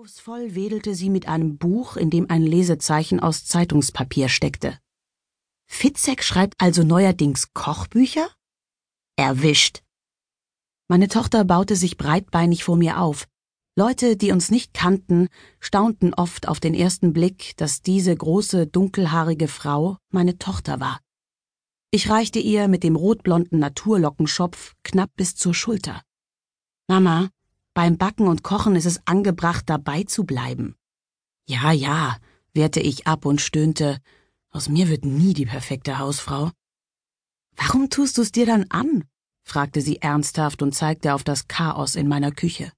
Vorwurfsvoll wedelte sie mit einem Buch, in dem ein Lesezeichen aus Zeitungspapier steckte. Fitzek schreibt also neuerdings Kochbücher? Erwischt. Meine Tochter baute sich breitbeinig vor mir auf. Leute, die uns nicht kannten, staunten oft auf den ersten Blick, dass diese große, dunkelhaarige Frau meine Tochter war. Ich reichte ihr mit dem rotblonden Naturlockenschopf knapp bis zur Schulter. Mama, beim Backen und Kochen ist es angebracht, dabei zu bleiben. Ja, ja, wehrte ich ab und stöhnte, aus mir wird nie die perfekte Hausfrau. Warum tust du's dir dann an? fragte sie ernsthaft und zeigte auf das Chaos in meiner Küche.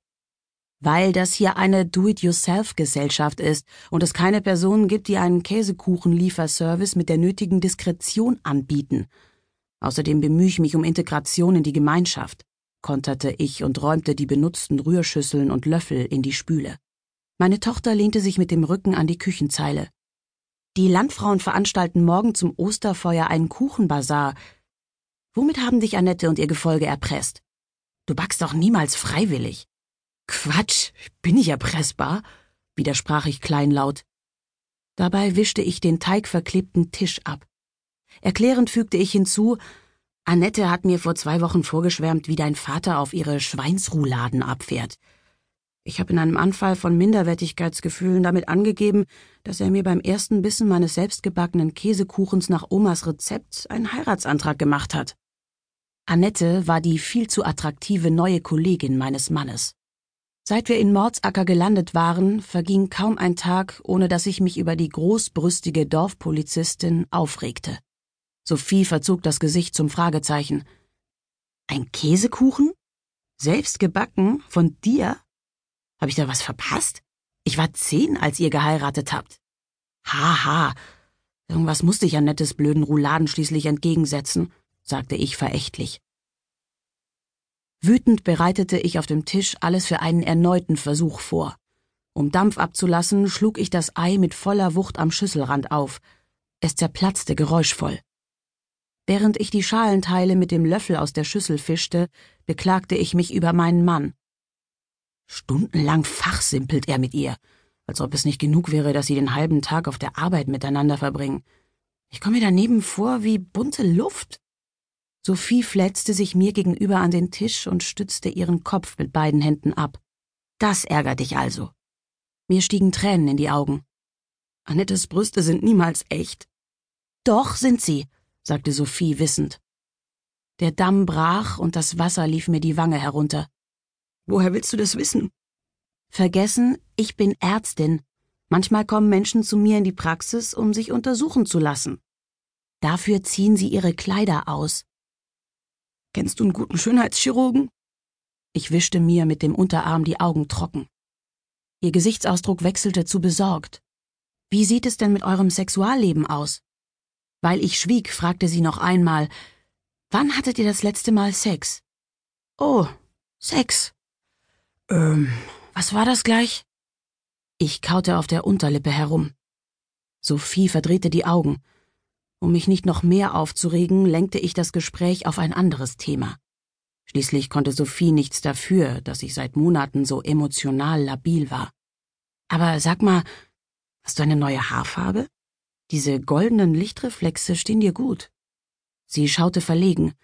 Weil das hier eine Do-it-yourself-Gesellschaft ist und es keine Personen gibt, die einen Käsekuchenlieferservice mit der nötigen Diskretion anbieten. Außerdem bemühe ich mich um Integration in die Gemeinschaft konterte ich und räumte die benutzten Rührschüsseln und Löffel in die Spüle. Meine Tochter lehnte sich mit dem Rücken an die Küchenzeile. Die Landfrauen veranstalten morgen zum Osterfeuer einen Kuchenbazar. Womit haben dich Annette und ihr Gefolge erpresst? Du backst doch niemals freiwillig. Quatsch, bin ich erpressbar? widersprach ich kleinlaut. Dabei wischte ich den teigverklebten Tisch ab. Erklärend fügte ich hinzu, Annette hat mir vor zwei Wochen vorgeschwärmt, wie dein Vater auf ihre Schweinsrouladen abfährt. Ich habe in einem Anfall von Minderwertigkeitsgefühlen damit angegeben, dass er mir beim ersten Bissen meines selbstgebackenen Käsekuchens nach Omas Rezept einen Heiratsantrag gemacht hat. Annette war die viel zu attraktive neue Kollegin meines Mannes. Seit wir in Mordsacker gelandet waren, verging kaum ein Tag, ohne dass ich mich über die großbrüstige Dorfpolizistin aufregte. Sophie verzog das Gesicht zum Fragezeichen. Ein Käsekuchen? Selbst gebacken? Von dir? Hab ich da was verpasst? Ich war zehn, als ihr geheiratet habt. Haha. Irgendwas musste ich Annettes blöden Rouladen schließlich entgegensetzen, sagte ich verächtlich. Wütend bereitete ich auf dem Tisch alles für einen erneuten Versuch vor. Um Dampf abzulassen, schlug ich das Ei mit voller Wucht am Schüsselrand auf. Es zerplatzte geräuschvoll. Während ich die Schalenteile mit dem Löffel aus der Schüssel fischte, beklagte ich mich über meinen Mann. Stundenlang fachsimpelt er mit ihr, als ob es nicht genug wäre, dass sie den halben Tag auf der Arbeit miteinander verbringen. Ich komme mir daneben vor wie bunte Luft. Sophie flätzte sich mir gegenüber an den Tisch und stützte ihren Kopf mit beiden Händen ab. Das ärgert dich also. Mir stiegen Tränen in die Augen. Annettes Brüste sind niemals echt. Doch sind sie, sagte Sophie wissend. Der Damm brach und das Wasser lief mir die Wange herunter. Woher willst du das wissen? Vergessen, ich bin Ärztin. Manchmal kommen Menschen zu mir in die Praxis, um sich untersuchen zu lassen. Dafür ziehen sie ihre Kleider aus. Kennst du einen guten Schönheitschirurgen? Ich wischte mir mit dem Unterarm die Augen trocken. Ihr Gesichtsausdruck wechselte zu besorgt. Wie sieht es denn mit eurem Sexualleben aus? Weil ich schwieg, fragte sie noch einmal, Wann hattet ihr das letzte Mal Sex? Oh, Sex. Ähm, was war das gleich? Ich kaute auf der Unterlippe herum. Sophie verdrehte die Augen. Um mich nicht noch mehr aufzuregen, lenkte ich das Gespräch auf ein anderes Thema. Schließlich konnte Sophie nichts dafür, dass ich seit Monaten so emotional labil war. Aber sag mal, hast du eine neue Haarfarbe? Diese goldenen Lichtreflexe stehen dir gut. Sie schaute verlegen.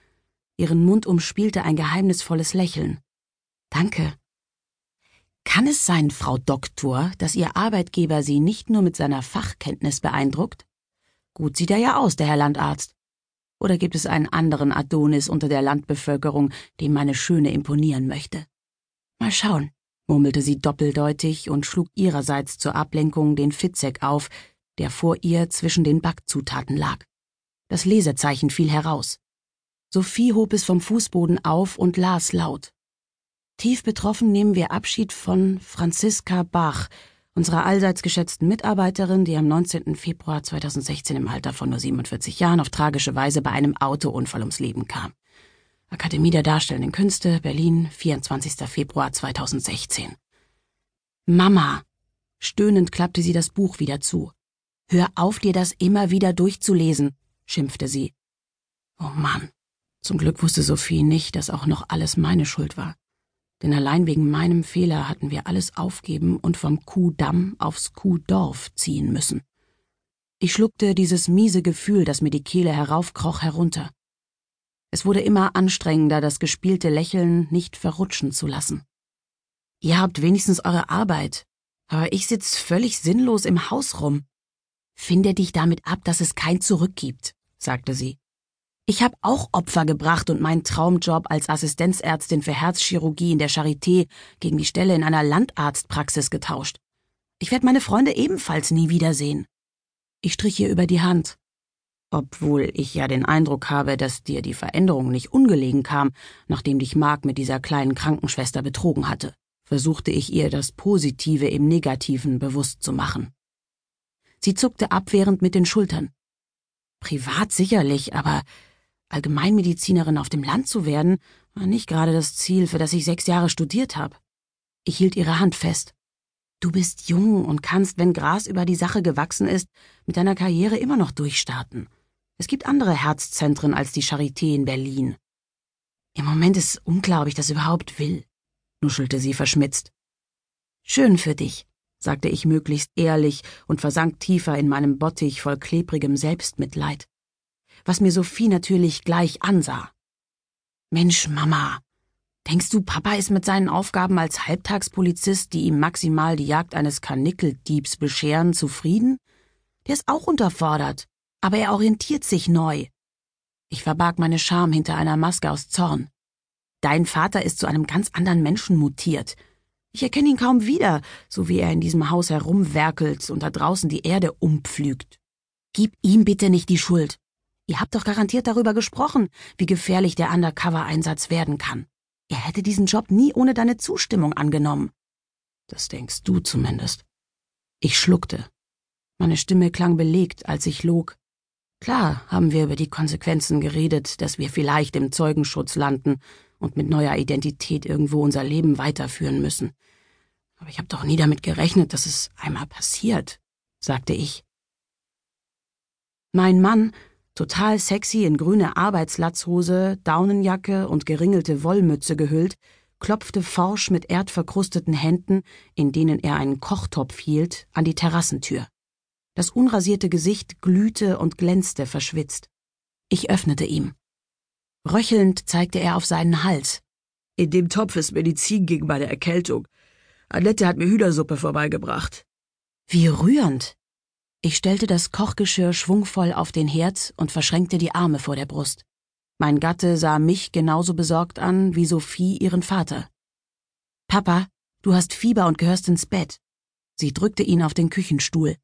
Ihren Mund umspielte ein geheimnisvolles Lächeln. Danke. Kann es sein, Frau Doktor, dass Ihr Arbeitgeber Sie nicht nur mit seiner Fachkenntnis beeindruckt? Gut sieht er ja aus, der Herr Landarzt. Oder gibt es einen anderen Adonis unter der Landbevölkerung, dem meine Schöne imponieren möchte? Mal schauen, murmelte sie doppeldeutig und schlug ihrerseits zur Ablenkung den Fitzek auf, der vor ihr zwischen den Backzutaten lag. Das Lesezeichen fiel heraus. Sophie hob es vom Fußboden auf und las laut. Tief betroffen nehmen wir Abschied von Franziska Bach, unserer allseits geschätzten Mitarbeiterin, die am 19. Februar 2016 im Alter von nur 47 Jahren auf tragische Weise bei einem Autounfall ums Leben kam. Akademie der Darstellenden Künste, Berlin, 24. Februar 2016. Mama! Stöhnend klappte sie das Buch wieder zu. Hör auf, dir das immer wieder durchzulesen, schimpfte sie. Oh Mann. Zum Glück wusste Sophie nicht, dass auch noch alles meine Schuld war. Denn allein wegen meinem Fehler hatten wir alles aufgeben und vom Kuhdamm aufs Kuhdorf ziehen müssen. Ich schluckte dieses miese Gefühl, das mir die Kehle heraufkroch, herunter. Es wurde immer anstrengender, das gespielte Lächeln nicht verrutschen zu lassen. Ihr habt wenigstens eure Arbeit, aber ich sitz völlig sinnlos im Haus rum. Finde dich damit ab, dass es kein Zurück gibt, sagte sie. Ich habe auch Opfer gebracht und meinen Traumjob als Assistenzärztin für Herzchirurgie in der Charité gegen die Stelle in einer Landarztpraxis getauscht. Ich werde meine Freunde ebenfalls nie wiedersehen. Ich strich ihr über die Hand. Obwohl ich ja den Eindruck habe, dass dir die Veränderung nicht ungelegen kam, nachdem dich Mark mit dieser kleinen Krankenschwester betrogen hatte, versuchte ich ihr das Positive im Negativen bewusst zu machen. Sie zuckte abwehrend mit den Schultern. Privat sicherlich, aber Allgemeinmedizinerin auf dem Land zu werden, war nicht gerade das Ziel, für das ich sechs Jahre studiert habe. Ich hielt ihre Hand fest. Du bist jung und kannst, wenn Gras über die Sache gewachsen ist, mit deiner Karriere immer noch durchstarten. Es gibt andere Herzzentren als die Charité in Berlin. Im Moment ist unklar, ob ich das überhaupt will, nuschelte sie verschmitzt. Schön für dich, sagte ich möglichst ehrlich und versank tiefer in meinem Bottich voll klebrigem Selbstmitleid was mir Sophie natürlich gleich ansah. Mensch, Mama, denkst du, Papa ist mit seinen Aufgaben als Halbtagspolizist, die ihm maximal die Jagd eines Karnickeldiebs bescheren, zufrieden? Der ist auch unterfordert, aber er orientiert sich neu. Ich verbarg meine Scham hinter einer Maske aus Zorn. Dein Vater ist zu einem ganz anderen Menschen mutiert. Ich erkenne ihn kaum wieder, so wie er in diesem Haus herumwerkelt und da draußen die Erde umpflügt. Gib ihm bitte nicht die Schuld. Ihr habt doch garantiert darüber gesprochen, wie gefährlich der Undercover-Einsatz werden kann. Er hätte diesen Job nie ohne deine Zustimmung angenommen. Das denkst du zumindest. Ich schluckte. Meine Stimme klang belegt, als ich log. Klar haben wir über die Konsequenzen geredet, dass wir vielleicht im Zeugenschutz landen und mit neuer Identität irgendwo unser Leben weiterführen müssen. Aber ich habe doch nie damit gerechnet, dass es einmal passiert, sagte ich. Mein Mann total sexy in grüne Arbeitslatzhose, Daunenjacke und geringelte Wollmütze gehüllt, klopfte forsch mit erdverkrusteten Händen, in denen er einen Kochtopf hielt, an die Terrassentür. Das unrasierte Gesicht glühte und glänzte verschwitzt. Ich öffnete ihm. Röchelnd zeigte er auf seinen Hals. In dem Topf ist Medizin gegen meine Erkältung. Annette hat mir Hühnersuppe vorbeigebracht. Wie rührend, ich stellte das Kochgeschirr schwungvoll auf den Herd und verschränkte die Arme vor der Brust. Mein Gatte sah mich genauso besorgt an wie Sophie ihren Vater. Papa, du hast Fieber und gehörst ins Bett. Sie drückte ihn auf den Küchenstuhl.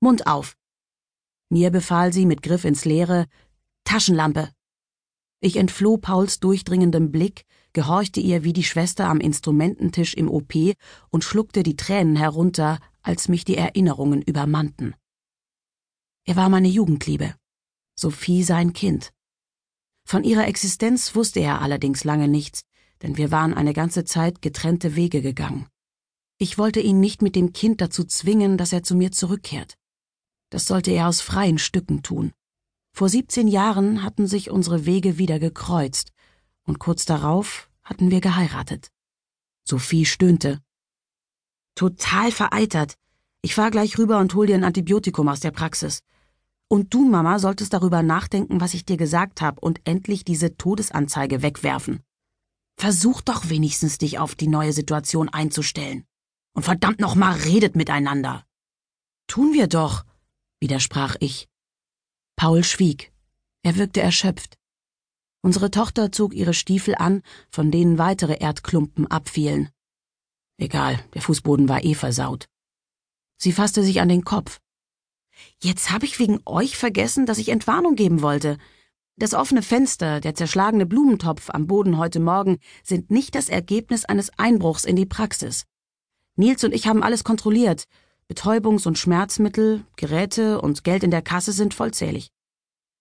Mund auf. Mir befahl sie mit Griff ins Leere Taschenlampe. Ich entfloh Pauls durchdringendem Blick, gehorchte ihr wie die Schwester am Instrumententisch im OP und schluckte die Tränen herunter, als mich die Erinnerungen übermannten. Er war meine Jugendliebe, Sophie sein Kind. Von ihrer Existenz wusste er allerdings lange nichts, denn wir waren eine ganze Zeit getrennte Wege gegangen. Ich wollte ihn nicht mit dem Kind dazu zwingen, dass er zu mir zurückkehrt. Das sollte er aus freien Stücken tun. Vor 17 Jahren hatten sich unsere Wege wieder gekreuzt, und kurz darauf hatten wir geheiratet. Sophie stöhnte. Total vereitert. Ich fahr gleich rüber und hol dir ein Antibiotikum aus der Praxis. Und du, Mama, solltest darüber nachdenken, was ich dir gesagt habe, und endlich diese Todesanzeige wegwerfen. Versuch doch wenigstens, dich auf die neue Situation einzustellen. Und verdammt nochmal, redet miteinander. Tun wir doch, widersprach ich. Paul schwieg. Er wirkte erschöpft. Unsere Tochter zog ihre Stiefel an, von denen weitere Erdklumpen abfielen. Egal, der Fußboden war eh versaut. Sie fasste sich an den Kopf. Jetzt habe ich wegen euch vergessen, dass ich Entwarnung geben wollte. Das offene Fenster, der zerschlagene Blumentopf am Boden heute Morgen sind nicht das Ergebnis eines Einbruchs in die Praxis. Nils und ich haben alles kontrolliert. Betäubungs- und Schmerzmittel, Geräte und Geld in der Kasse sind vollzählig.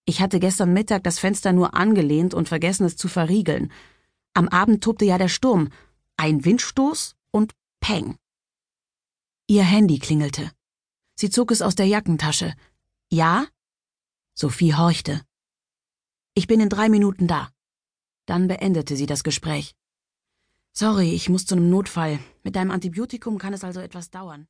Ich hatte gestern Mittag das Fenster nur angelehnt und vergessen es zu verriegeln. Am Abend tobte ja der Sturm. Ein Windstoß und Peng. Ihr Handy klingelte. Sie zog es aus der Jackentasche. Ja? Sophie horchte. Ich bin in drei Minuten da. Dann beendete sie das Gespräch. Sorry, ich muss zu einem Notfall. Mit deinem Antibiotikum kann es also etwas dauern.